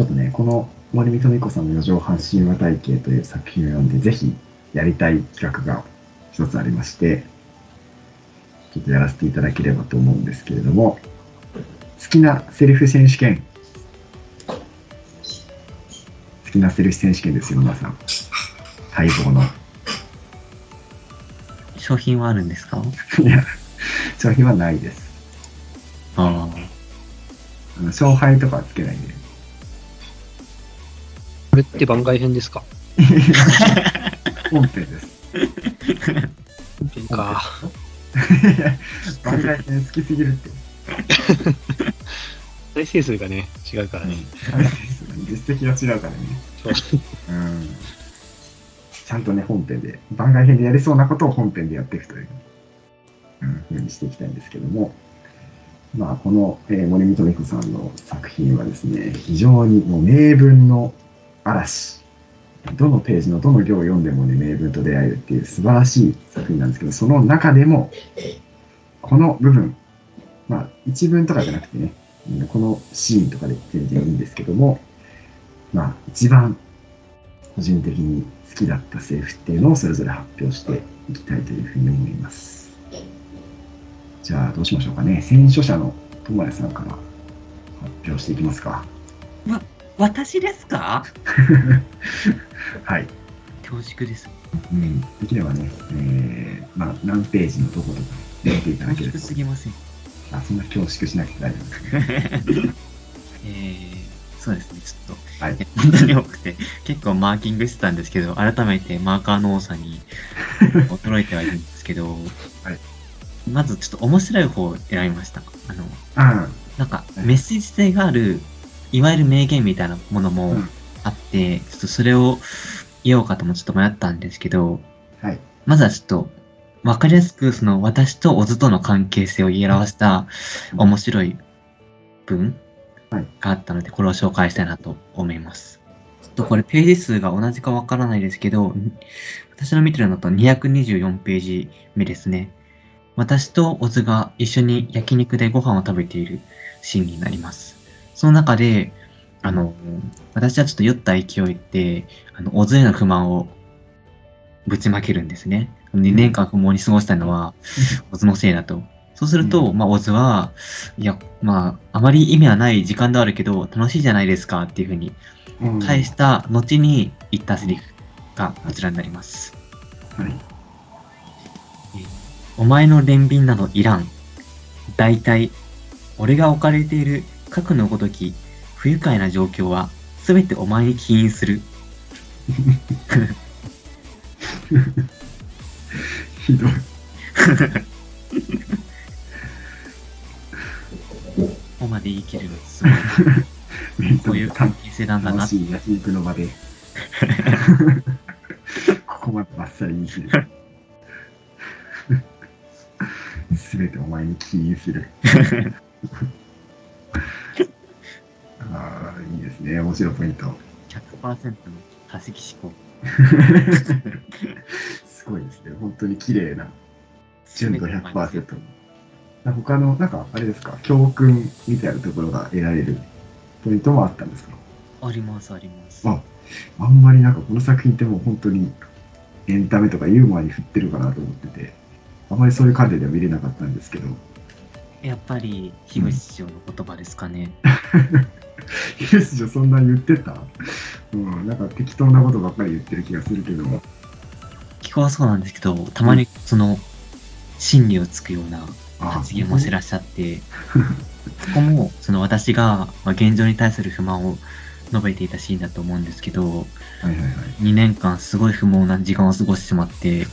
ちょっとね、この森見富子さんの四畳半神話体系という作品を読んで、ぜひやりたい企画が一つありまして、ちょっとやらせていただければと思うんですけれども、好きなセリフ選手権。好きなセリフ選手権ですよ、皆さん。待望の。商品はあるんですか？いや、商品はないです。ああ。あの勝敗とかはつけないで。これって番外編ですか？本編です。本編か。番外編好きすぎるって。再生数がね、違うからね。実績が違うからね。そううん。ちゃんとね、本編で、番外編でやりそうなことを本編でやっていくという、うん、ふうにしていきたいんですけども、まあ、この、えー森見と子さんの作品はですね、非常にもう名文の嵐。どのページのどの行を読んでもね、名文と出会えるっていう素晴らしい作品なんですけど、その中でも、この部分、まあ、一文とかじゃなくてね、このシーンとかで全然いいんですけども、まあ、一番個人的に好きだったセリフっていうのをそれぞれ発表していきたいというふうに思います。じゃあ、どうしましょうかね。選書者の友也さんから発表していきますか。私ですか？はい。恐縮です。うん、できればね、えー、まあ、何ページのどことか読んでいただけると。すぎません。あ、そんな恐縮しなくて大丈夫ですね。えー、そうですね、ちょっと、はいえ本当に多くて、結構マーキングしてたんですけど、改めてマーカーの多さに 驚いてはいるんですけど、はいまずちょっと面白い方を選びました。あの、あなんかメッセージ性がある、いわゆる名言みたいなものあ、もうん。あって、ちょっとそれを言おうかともちょっと迷ったんですけど、はい。まずはちょっと、わかりやすく、その私とオズとの関係性を言い表した面白い文はいがあったので、これを紹介したいなと思います。ちょっとこれページ数が同じかわからないですけど、ん私の見てるのだと224ページ目ですね。私とオズが一緒に焼肉でご飯を食べているシーンになります。その中で、あの、私はちょっと酔った勢いで、あの、オズへの不満をぶちまけるんですね。2年間不毛に過ごしたのは、オズのせいだと。そうすると、うんまあ、オズは、いや、まあ、あまり意味はない時間ではあるけど、楽しいじゃないですかっていうふうにうん返した後に言ったセリフがこちらになります。はい。お前の憐憫などいらん。大体、俺が置かれている核のごとき不愉快な状況は、すべてお前に起因する。ひどい。ここまで言い切るのすごい。こういう関係性なんだな楽。しい焼肉の場で。ここまでバッサリ言い切る。すべてお前に起因する。ね。面白いポイント。100%の多席思考。すごいですね。本当に綺麗な。純度100%。他の、なんか、あれですか、教訓みたいなところが得られるポイントもあったんですか？あります、あります。ああんまりなんかこの作品ってもう本当にエンタメとかユーモアに振ってるかなと思ってて、あまりそういう観点では見れなかったんですけど、やっぱり、樋口師匠の言葉ですかね。ヒルスじゃそんな言ってた？うん、なんか適当なことばっかり言ってる気がするけども。聞こはそうなんですけど、たまにその、真理をつくようなあ発言もしてらっしゃって、そこも、その私がまあ現状に対する不満を述べていたシーンだと思うんですけど、はいはいはい。2年間すごい不毛な時間を過ごしてしまって、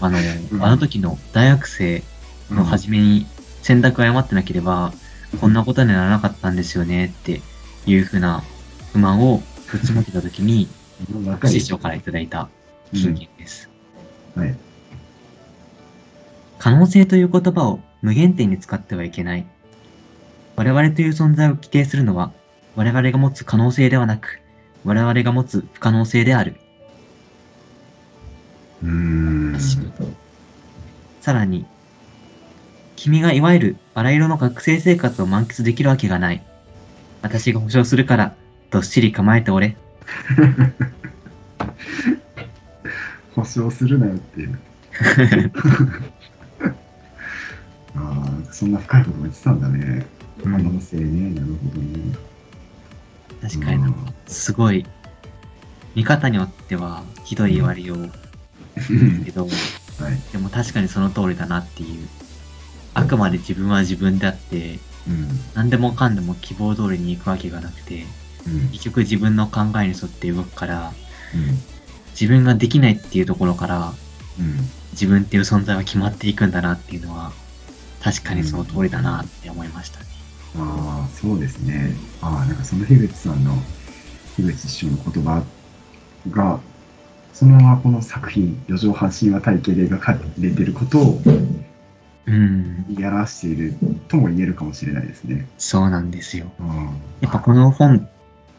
あの、うんあの時の大学生の初めに選択を誤ってなければ、こんなことにならなかったんですよねっていうふうな不満をぶちまけた時に、うんわかる師匠からいただいた金言です。はい。可能性という言葉を無限定に使ってはいけない。我々という存在を規定するのは、我々が持つ可能性ではなく、我々が持つ不可能性である。うーん。さらに、君がいわゆるバラ色の学生生活を満喫できるわけがない。私が保証するから、どっしり構えておれ。保証するなよっていう。ああ、そんな深いことも言ってたんだね。可能性ね。なるほどね。確かにすごい、見方によってはひどい言われよううんけど、はい。でも確かにその通りだなっていう。あくまで自分は自分であって、うん。何でもかんでも希望通りに行くわけがなくて、うん。結局自分の考えに沿って動くから、うん。自分ができないっていうところから、うん。自分っていう存在は決まっていくんだなっていうのは、確かにその通りだなって思いましたね。ああ、そうですね。ああ、なんかその樋口さんの、樋口師匠の言葉が、そのままこの作品、四畳半神話体系で描かれていることをうん、やらしているとも言えるかもしれないですね。そうなんですよ。うん。やっぱこの本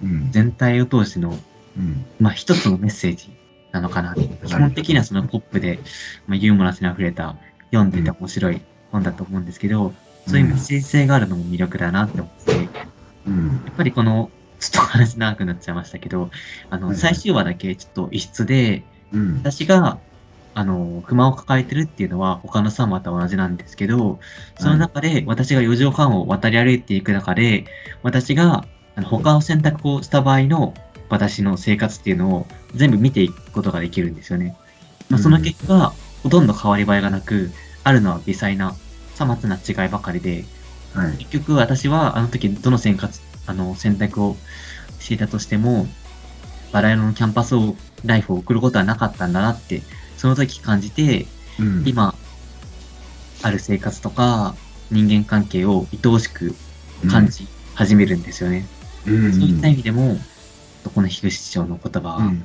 うん。全体を通しての、うん。まあ一つのメッセージなのかな。基本的にはそのポップで、まあ、ユーモラスに溢れた、読んでて面白い本だと思うんですけど、そういうメッセージ性があるのも魅力だなって思って、やうん。っぱりこの、ちょっと話長くなっちゃいましたけど、あの、最終話だけちょっと異質で、うん。私が、あの、不満を抱えてるっていうのは他の3話と同じなんですけど、その中で私が4畳半を渡り歩いていく中で、私が他の選択をした場合の私の生活っていうのを全部見ていくことができるんですよね。まあ、その結果、ほとんど変わり映えがなく、あるのは微細な、さまつな違いばかりで、はい。結局私はあの時どの選択あの選択をしていたとしても、バラ色のキャンパスをライフを送ることはなかったんだなって、その時感じて、うん。今、ある生活とか人間関係を愛おしく感じ始めるんですよね。うん。そういった意味でも、この樋口師匠の言葉はうん。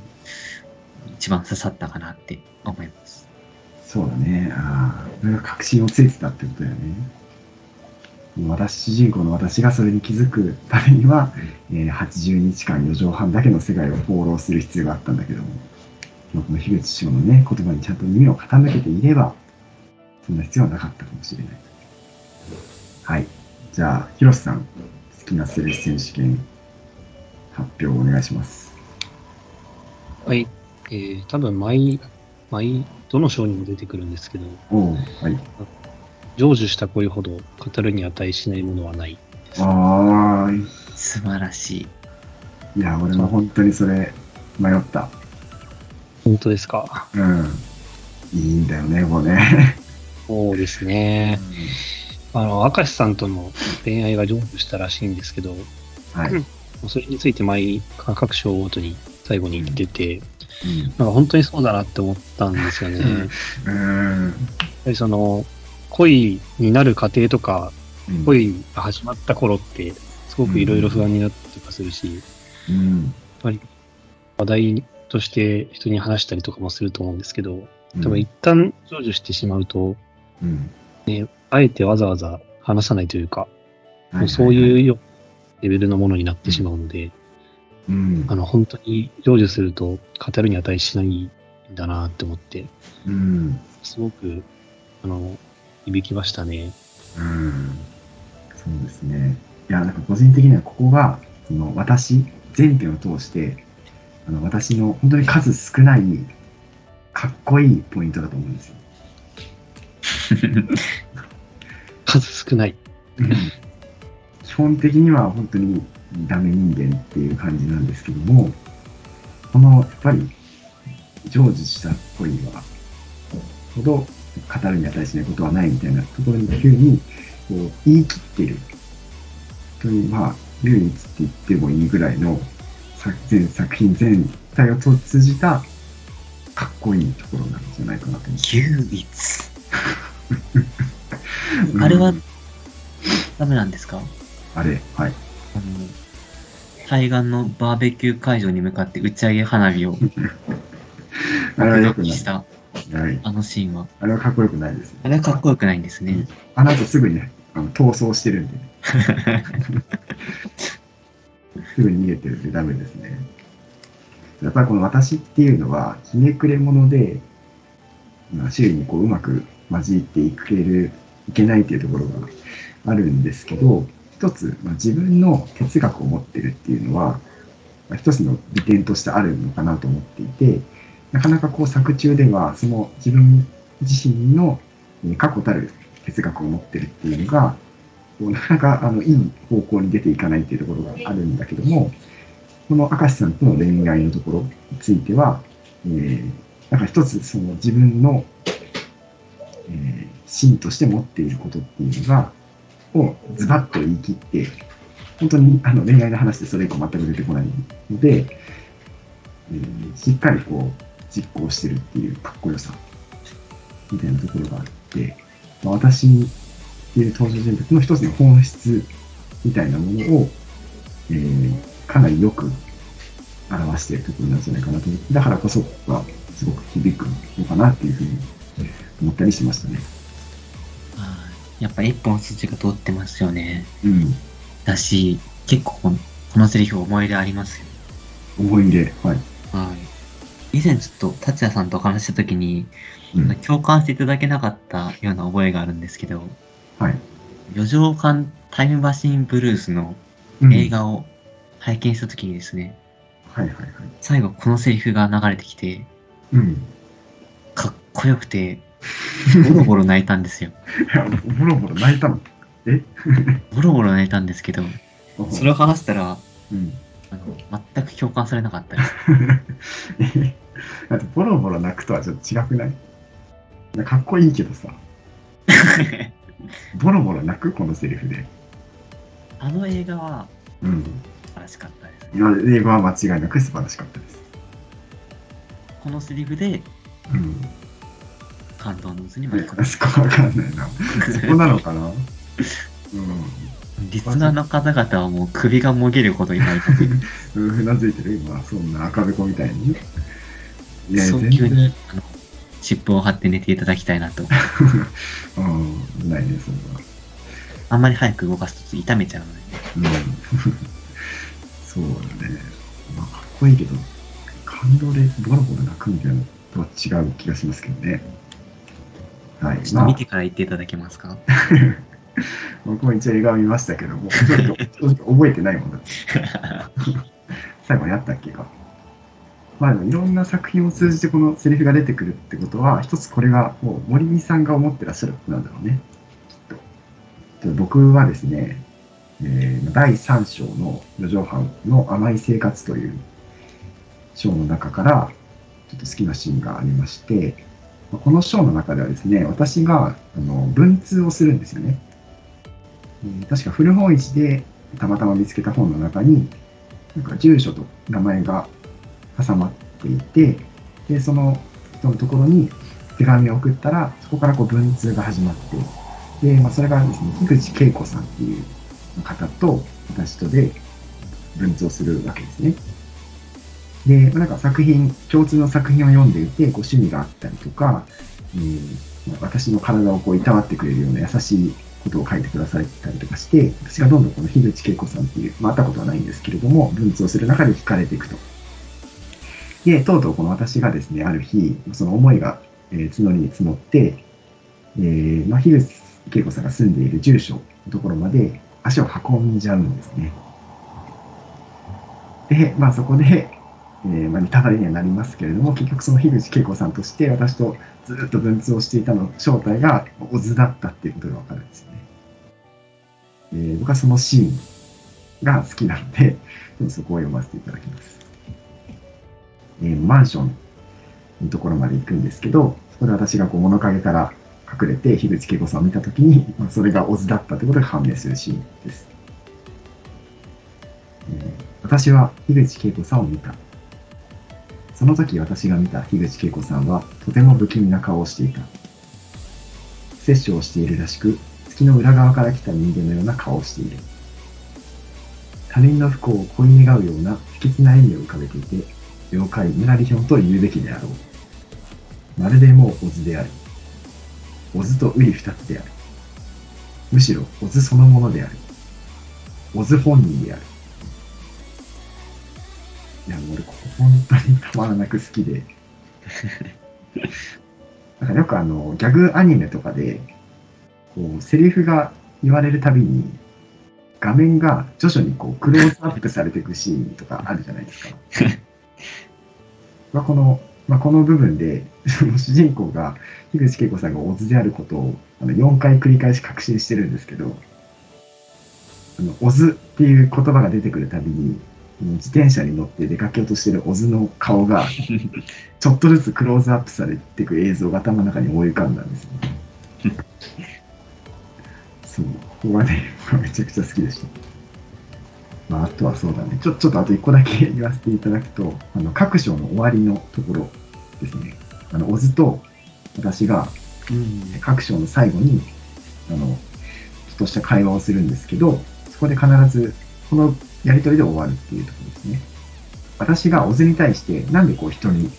一番刺さったかなって思います。そうだね。ああ、それが確信をついてたってことだよね。私、主人公の私がそれに気づくためには、えー80日間4畳半だけの世界を放浪する必要があったんだけども、まあこの樋口師匠のね、言葉にちゃんと耳を傾けていれば、そんな必要はなかったかもしれない。はい。じゃあ、広瀬さん、好きなセレス選手権発表をお願いします。はい。えー、多分毎、毎、どの章にも出てくるんですけど、おおはい。成就した恋ほど語るに値しないものはない。ああ、素晴らしい。いや、俺も本当にそれ、迷った。本当ですか？うん。いいんだよね、もうね。そうですね。あの、明石さんとの恋愛が成就したらしいんですけど、はい。うんそれについて毎各章ごとに最後に言ってて、うんなんか本当にそうだなって思ったんですよね。やっうん。ぱりその、恋になる過程とか、うん。恋が始まった頃って、すごくいろいろ不安になったりとかするし、うん。話題として人に話したりとかもすると思うんですけど、うん。でも一旦成就してしまうと、うん。あえてわざわざ話さないというか、ははそういうよレベルのものになってしまうので、うん。あの、本当に成就すると語るに値しないんだなって思って、うん。すごく、あの、響きましたね。うん。そうですね。いや、なんか個人的にはここが、その私、全編を通して、あの私の本当に数少ない、かっこいいポイントだと思うんですよ。数少ない。基本的には本当にダメ人間っていう感じなんですけども、このやっぱり成就した恋はほど語るに値しないことはないみたいなところに急にこう言い切ってる。本当にまあ唯一って言ってもいいぐらいの作全作品全体を通じたかっこいいところなんじゃないかなと思って。唯一。あれはうんダメなんですか？あれ、はい。あの、対岸のバーベキュー会場に向かって打ち上げ花火を あれは良くない。したはい。あのシーンは。あれはかっこよくないです。あれはかっこよくないんですね。あの後すぐにね、あの逃走してるんで、ね、すぐに逃げてるんでダメですね。やっぱりこの私っていうのは、ひねくれ者で、まあ、周囲にこううまく混じっていける、いけないっていうところがあるんですけど、一つ、まあ、自分の哲学を持ってるっていうのは、まあ一つの利点としてあるのかなと思っていて、なかなかこう作中では、その自分自身のえー確固たる哲学を持ってるっていうのが、こうなかなかあのいい方向に出ていかないっていうところがあるんだけども、この明石さんとの恋愛のところについては、えーなんか一つその自分の、えー芯として持っていることっていうのが、をズバッと言い切って、本当にあの恋愛の話でそれ以降全く出てこないので、えーしっかりこう実行してるっていうかっこよさみたいなところがあって、まあ、私っていう登場人物の一つの本質みたいなものを、えーかなりよく表しているところなんじゃないかなと思って、だからこそはすごく響くのかなっていうふうに思ったりしましたね。はいやっぱ一本筋が通ってますよね。うん。だし、結構このこのセリフ思い入れありますよ。思い入れ。はい。はい。以前ちょっと達也さんとお話しした時に、うん。共感していただけなかったような覚えがあるんですけど、はい。四畳間タイムマシンブルースのうん映画を拝見した時にですね、はいはいはい。最後このセリフが流れてきて、うん。かっこよくて、ボロボロ泣いたんですよ。いや、ボロボロ泣いたの？え？ボロボロ泣いたんですけど、それを話したら、うん。あの全く共感されなかったです。え？だってボロボロ泣くとはちょっと違くない？かっこいいけどさ、ボロボロ泣く？このセリフで。あの映画はうん。素晴らしかったですいね。や、英語は間違いなく素晴らしかったです。このセリフでうん。感動の渦に巻き込まれそこわかんないな。そこなのかな？うん。リスナーの方々はもう首がもげるほどいないので、うなずいてる？今、そんな赤べこみたいに？いや、早全然。急にあの湿布を貼って寝ていただきたいなと。うん、ない。あんまり早く動かすと痛めちゃうので。うん。そうだね。まあ、かっこいいけど、感動でボロボロ泣くみたいなのとは違う気がしますけどね。はい。まあちょっと見、てから言っていただけますか？僕も一応映画を見ましたけども、ちょっとちょっと覚えてないもんだって。最後にあったっけか？まあいろんな作品を通じてこのセリフが出てくるってことは、一つこれがもう森美さんが思ってらっしゃることなんだろうね。きっと。僕はですね、えー第3章の四畳半の甘い生活という章の中からちょっと好きなシーンがありまして、この章の中ではですね、私があの文通をするんですよね。えー確か古本市でたまたま見つけた本の中に、なんか住所と名前が挟まっていて、で、その人のところに手紙を送ったら、そこからこう文通が始まって、で、まあ、それがですね、樋口恵子さんっていう方と私とで文通をするわけですね。で、まなんか作品、共通の作品を読んでいて、こう趣味があったりとか、えーま私の体をこういたわってくれるような優しいことを書いてくださったりとかして、私がどんどんこの樋口恵子さんっていう、まあ、会ったことはないんですけれども、文通をする中で惹かれていくと。で、とうとうこの私がですね、ある日、その思いが、えー募りに募って、えーまあ、樋口恵子さんが住んでいる住所のところまで足を運んじゃうんですね。で、まあそこで、えーまあ、ネタバレにはなりますけれども、結局その樋口恵子さんとして私とずっと文通をしていたの正体がオズだったっていうことがわかるんですよね。えー僕はそのシーンが好きなので、ちょっとそこを読ませていただきます。えーマンションのところまで行くんですけど、そこで私がこう物陰から隠れて樋口恵子さんを見たときに、まあ、それがオズだったということが判明するシーンです。えー私は樋口恵子さんを見た。その時私が見た樋口恵子さんはとても不気味な顔をしていた。摂取をしているらしく、月の裏側から来た人間のような顔をしている。他人の不幸を恋願うような不吉な笑みを浮かべていて、妖怪ムラリヒョンと言うべきであろう。まるでもうオズである。オズとウリ二つである。むしろオズそのものである。オズ本人である。いや、俺、ここ本当にたまらなく好きで。なんかよくあの、ギャグアニメとかで、こう、セリフが言われるたびに、画面が徐々にこうクローズアップされていくシーンとかあるじゃないですか。まあこの、まあ、この部分で、その主人公が、樋口恵子さんがオズであることをあの4回繰り返し確信してるんですけど、あのオズっていう言葉が出てくるたびに、自転車に乗って出かけようとしてるオズの顔が、ちょっとずつクローズアップされていく映像が頭の中に思い浮かんだんですよ、ね。そう、ここがね、めちゃくちゃ好きでした。まあ、あとはそうだね。ちょちょっとあと一個だけ言わせていただくと、あの各章の終わりのところですね。あの、オズと私がうん。各章の最後に、あの、ちょっとした会話をするんですけど、そこで必ず、このやりとりで終わるっていうところですね。私がオズに対して、なんでこう人に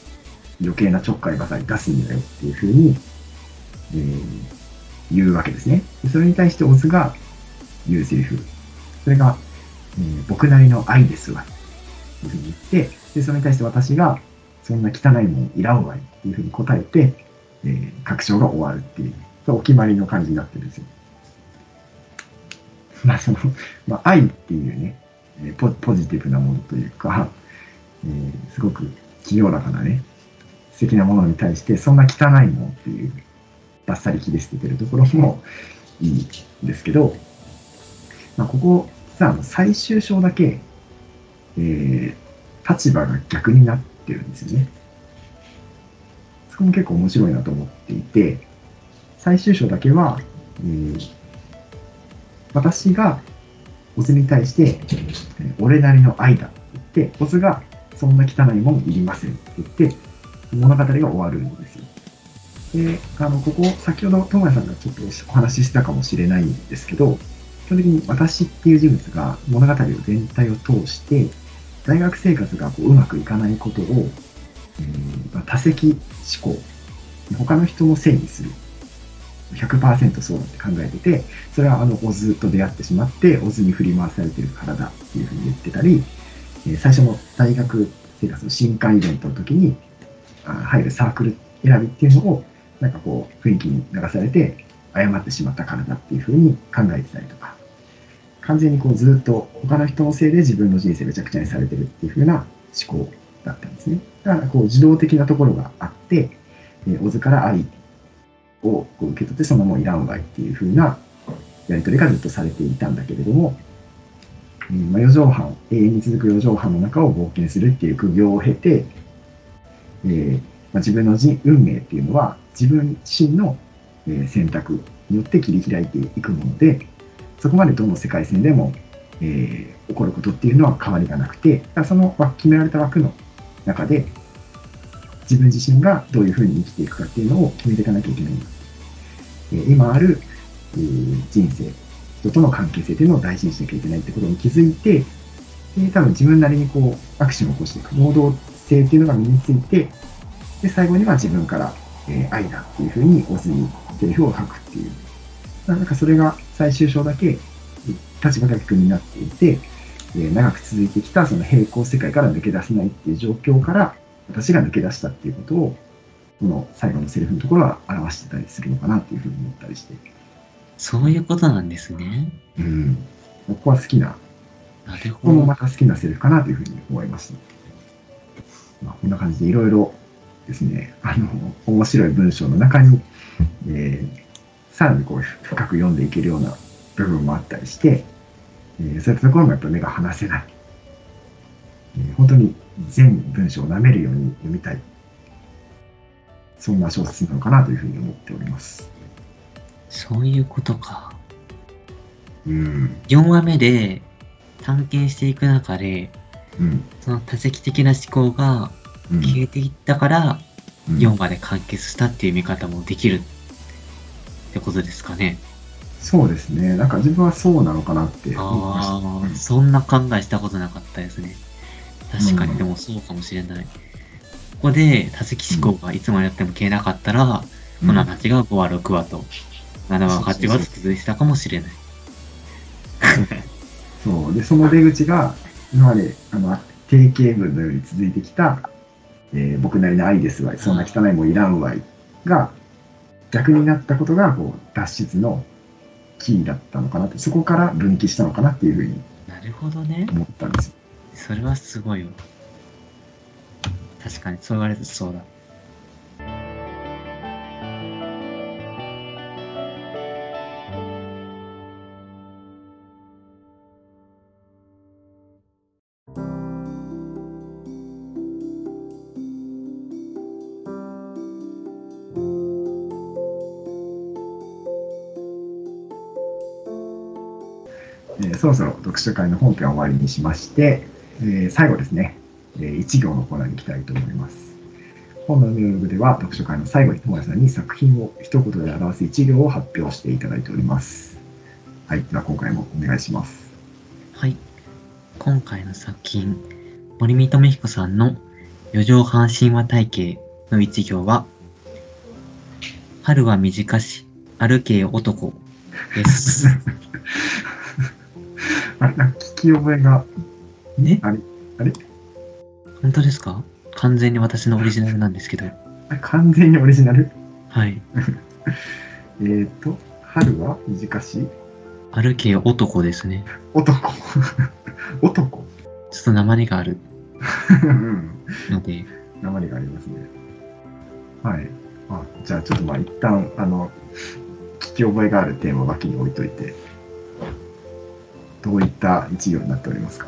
余計なちょっかいばかり出すんだよっていうふうに、えー言うわけですね。でそれに対してオズが言うセリフ。それが、え僕なりの愛ですわ。というふうに言って、で、それに対して私が、そんな汚いもんいらんわいっていうふうに答えて、えー、確証が終わるっていう、そお決まりの感じになってるんですよ。まあ、その、まあ、愛っていうね、えポポジティブなものというか、えーすごく清らかなね、素敵なものに対して、そんな汚いもんっていう、バッサリ切り捨ててるところもいいんですけど、まあ、ここ、さあの、最終章だけ、えー立場が逆になってるんですよね。そこも結構面白いなと思っていて、最終章だけは、えー私がオズに対して、俺なりの愛だって言って、オズがそんな汚いもんいりませんって言って、物語が終わるんですよ。で、あの、ここ、先ほど、友也さんがちょっとお話ししたかもしれないんですけど、基本的に私っていう人物が物語を全体を通して、大学生活がこううまくいかないことを、えーまあ多責思考、他の人のせいにする。100%そうだって考えてて、それはあの、オズと出会ってしまって、オズに振り回されてるからだっていうふうに言ってたり、えー最初の大学生活の新刊イベントの時に、あ入るサークル選びっていうのを、なんかこう、雰囲気に流されて、謝ってしまったからだっていうふうに考えてたりとか、完全にこうずっと他の人のせいで自分の人生めちゃくちゃにされてるっていう風な思考だったんですね。だからこう自動的なところがあって、えー、オズから愛をこう受け取ってそのもういらんわいっていう風なやり取りがずっとされていたんだけれども、えーまあ、四畳半、永遠に続く四畳半の中を冒険するっていう苦行を経て、えーまあ、自分の人運命っていうのは自分自身の、え選択によって切り開いていくもので、そこまでどの世界線でも、えー起こることっていうのは変わりがなくて、その決められた枠の中で、自分自身がどういうふうに生きていくかっていうのを決めていかなきゃいけない。えー今ある、えー人生、人との関係性っていうのを大事にしなきゃいけないってことに気づいて、で多分自分なりにこう、アクションを起こしていく、能動性っていうのが身について、で、最後には自分から、えー愛だっていうふうに、オズにセリフを吐くっていう。なんかそれが最終章だけ立場が逆になっていて、えー長く続いてきたその平行世界から抜け出せないっていう状況から私が抜け出したっていうことをこの最後のセリフのところは表してたりするのかなっていうふうに思ったりして、そういうことなんですね。うん、ここは好きな、なるここもほど。また好きなセリフかなというふうに思いました。まあ、こんな感じでいろいろですね、あの、面白い文章の中に、えーさらにこう深く読んでいけるような部分もあったりして、えーそういったところもやっぱ目が離せない。えー本当に全文章を舐めるように読みたい。そんな小説なのかなというふうに思っております。そういうことか。うん。4話目で探検していく中で、うん。その多責的な思考がうん。消えていったから、うん4話で完結したっていう見方もできるってことですかね。そうですね。なんか自分はそうなのかなって思いました。ああ、そんな考えしたことなかったですね。確かうんに、でもそうかもしれない。ここで多責思考がいつまでやっても消えなかったら、うんこの話が5話、6話と、7話、8話と続いてたかもしれない。そう。で、その出口が、今まで、あの、定型文のように続いてきた、えー僕なりの愛ですわい、そんな汚いもんいらんわいが、逆になったことが、こう、脱出の、キーだったのかなって、そこから分岐したのかなっていうふうになるほどね。思ったんですよ。それはすごいわ。確かに、そう言われるとそうだ。ろそろ読書会の本編を終わりにしまして、えー最後ですね、えー一行のコーナーに行きたいと思います。本のメールでは読書会の最後に友達さんに作品を一言で表す一行を発表していただいております。はい、では今回もお願いします。はい。今回の作品、森見智彦さんの四畳半神話体系の一行は、春は短し、歩けよ男です。あれ、なんか聞き覚えが、ね？あれ、あれ？本当ですか？完全に私のオリジナルなんですけど。完全にオリジナル？はい。えーと、春は短し歩けよ男ですね。男。男？ちょっと鉛があるうん。ので、鉛がありますね。はい。あじゃあちょっとまあ一旦、あの、聞き覚えがあるテーマを脇に置いといて、どういった一行になっておりますか？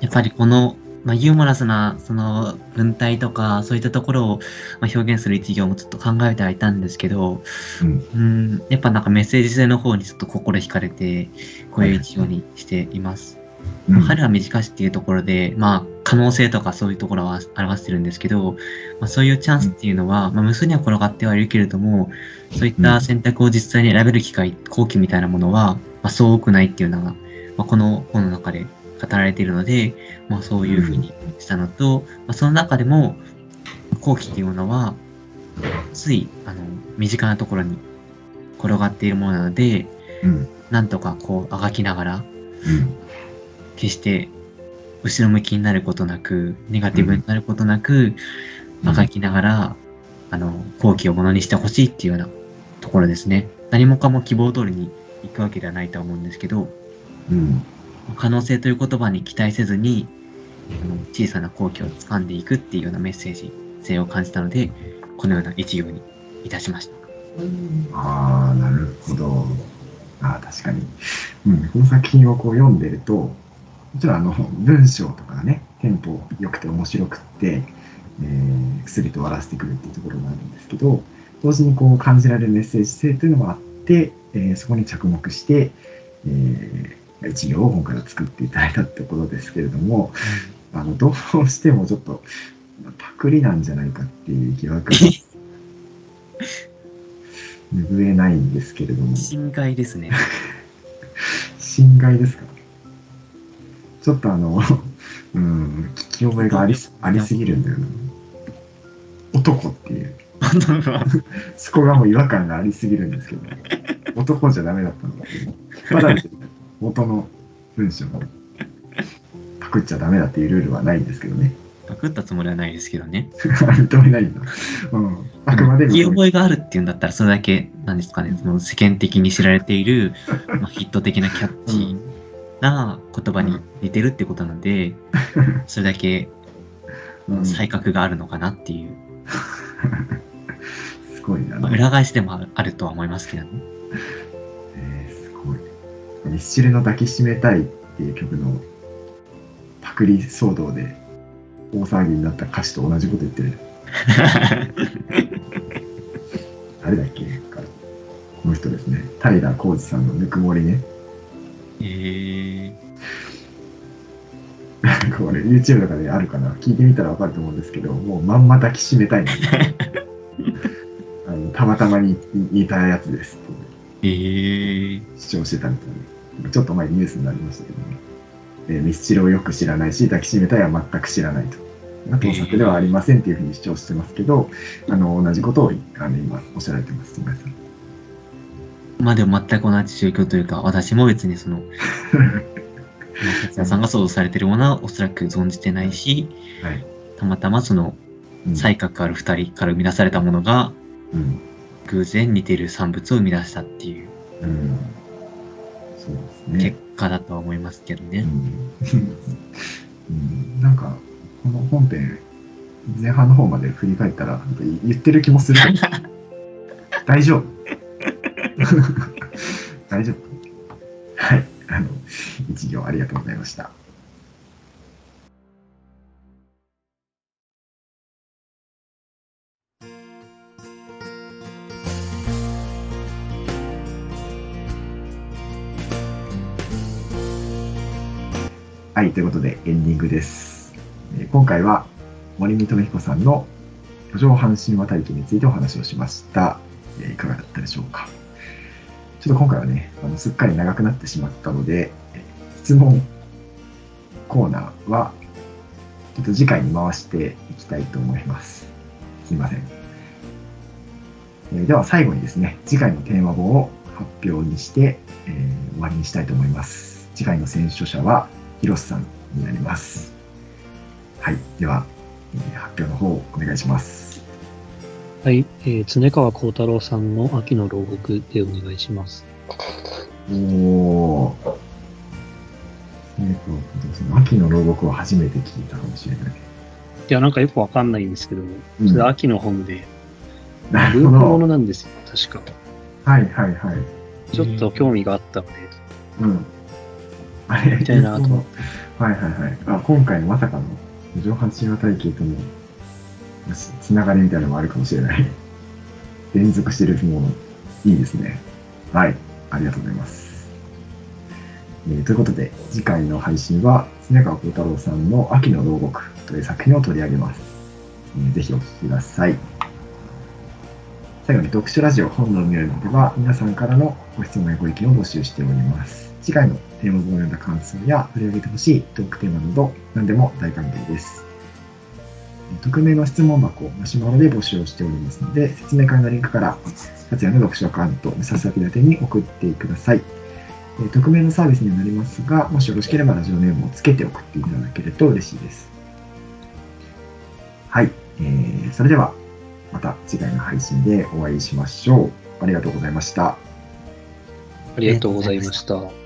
やっぱりこの、まあ、ユーモラスなその文体とかそういったところをまあ表現する一行もちょっと考えてはいたんですけど、うん。うん、やっぱなんかメッセージ性の方にちょっと心惹かれて、こういう一行にしています。うん春は短しっていうところで、まあ、可能性とかそういうところは表してるんですけど、まあ、そういうチャンスっていうのは、まあ、無数には転がってはいるけれども、そういった選択を実際に選べる機会、好機みたいなものは、まあ、そう多くないっていうのが、まあ、この本の中で語られているので、まあ、そういうふうにしたのと、まあ、その中でも、好機っていうものは、つい、あの、身近なところに転がっているものなので、うん。なんとかこう、あがきながら、うん。決して後ろ向きになることなく、ネガティブになることなく、あがきながら、あの、後期をものにしてほしいっていうようなところですね。何もかも希望通りに行くわけではないと思うんですけど、うん。可能性という言葉に期待せずに、小さな後期を掴んでいくっていうようなメッセージ性を感じたので、このような一行にいたしました。ああ、なるほど。ああ、確かに。うん。この作品をこう読んでると、もちろんあの、文章とかがね、テンポ良くて面白くって、えー、薬と笑わせてくるっていうところがあるんですけど、同時にこう感じられるメッセージ性というのもあって、えーそこに着目して、えー、一行を今回は作っていただいたってことですけれども、あの、どうしてもちょっと、パクリなんじゃないかっていう疑惑が 拭えないんですけれども、深海ですね。侵害ですか？ちょっとあの、うん、聞き覚えがありすありすぎるんだよな。男っていう。そこがもう違和感がありすぎるんですけど、男じゃダメだったのか。まだ元の文章をパクっちゃダメだっていうルールはないんですけどね。パクったつもりはないですけどね。認めないんだ。うん。あくまで聞き覚えがあるっていうんだったら、それだけ、なんですかね、その世間的に知られている、まあ、ヒット的なキャッチーな言葉に似てるってことなので、それだけうん才覚があるのかなっていう、すごいな。まあ裏返しでもあるあるとは思いますけどね。ミスチルの抱きしめたいっていう曲のパクリ騒動で大騒ぎになった歌詞と同じこと言ってる。誰だっけ？この人ですね。平浩二さんのぬくもりね。えー、これ YouTube とかであるかな？聞いてみたらわかると思うんですけど、もうまんま抱きしめたい あのたまたまに似たやつですってえー、主張してたみたいで、ちょっと前にニュースになりましたけどね。えーミスチルをよく知らないし、抱きしめたいは全く知らないと。盗作ではありませんっていうふうに主張してますけど、あの同じことをあの今おっしゃられてます、皆さん。まあでも全く同じ状況というか、私も別にその、達也さんが想像されているものはおそらく存じてないし、はい。たまたまそのうん才覚ある二人から生み出されたものがうん。偶然似ている産物を生み出したっていううん。そうですね結。果だとは思いますけどね。うんうんなんか、この本編、前半の方まで振り返ったら、言ってる気もする。大丈夫 大丈夫はい。あの、一行ありがとうございました。ということでエンディングです。今回は森見智彦さんの路上半神話体験についてお話をしました。いかがだったでしょうか。ちょっと今回はね、あのすっかり長くなってしまったので、質問コーナーはちょっと次回に回していきたいと思います。すいません。えーでは最後にですね、次回のテーマ本を発表にして、えー終わりにしたいと思います。次回の選書者は広瀬さんになります。はい。では、えー発表の方をお願いします。はい、えー、常川幸太郎さんの秋の牢獄でお願いします。おお。秋の牢獄を初めて聞いたかもしれない。いや、なんかよくわかんないんですけどそれ秋の本で、なるほループものど。なんですよ、確か。はいはいはい。ちょっと興味があったので、うん。あれ、みたいなと。はいはいはい。あ今回まさかの上半身話体系とのつながりみたいなのもあるかもしれない。連続してるもの、いいですね。はい。ありがとうございます。えーということで、次回の配信は、常川幸太郎さんの秋の牢獄という作品を取り上げます。えーぜひお聞きください。最後に読書ラジオ本の見るのでは、皆さんからのご質問やご意見を募集しております。次回のテーマ本を読んだ感想や取り上げてほしいトークテーマなど何でも大歓迎です。匿名の質問箱、マシュマロで募集をしておりますので、説明会のリンクから、達也の読書アカウント、武蔵先立に送ってください。え匿名のサービスにはなりますが、もしよろしければラジオネームをつけて送っていただけると嬉しいです。はい。えー、それでは、また次回の配信でお会いしましょう。ありがとうございました。ありがとうございました。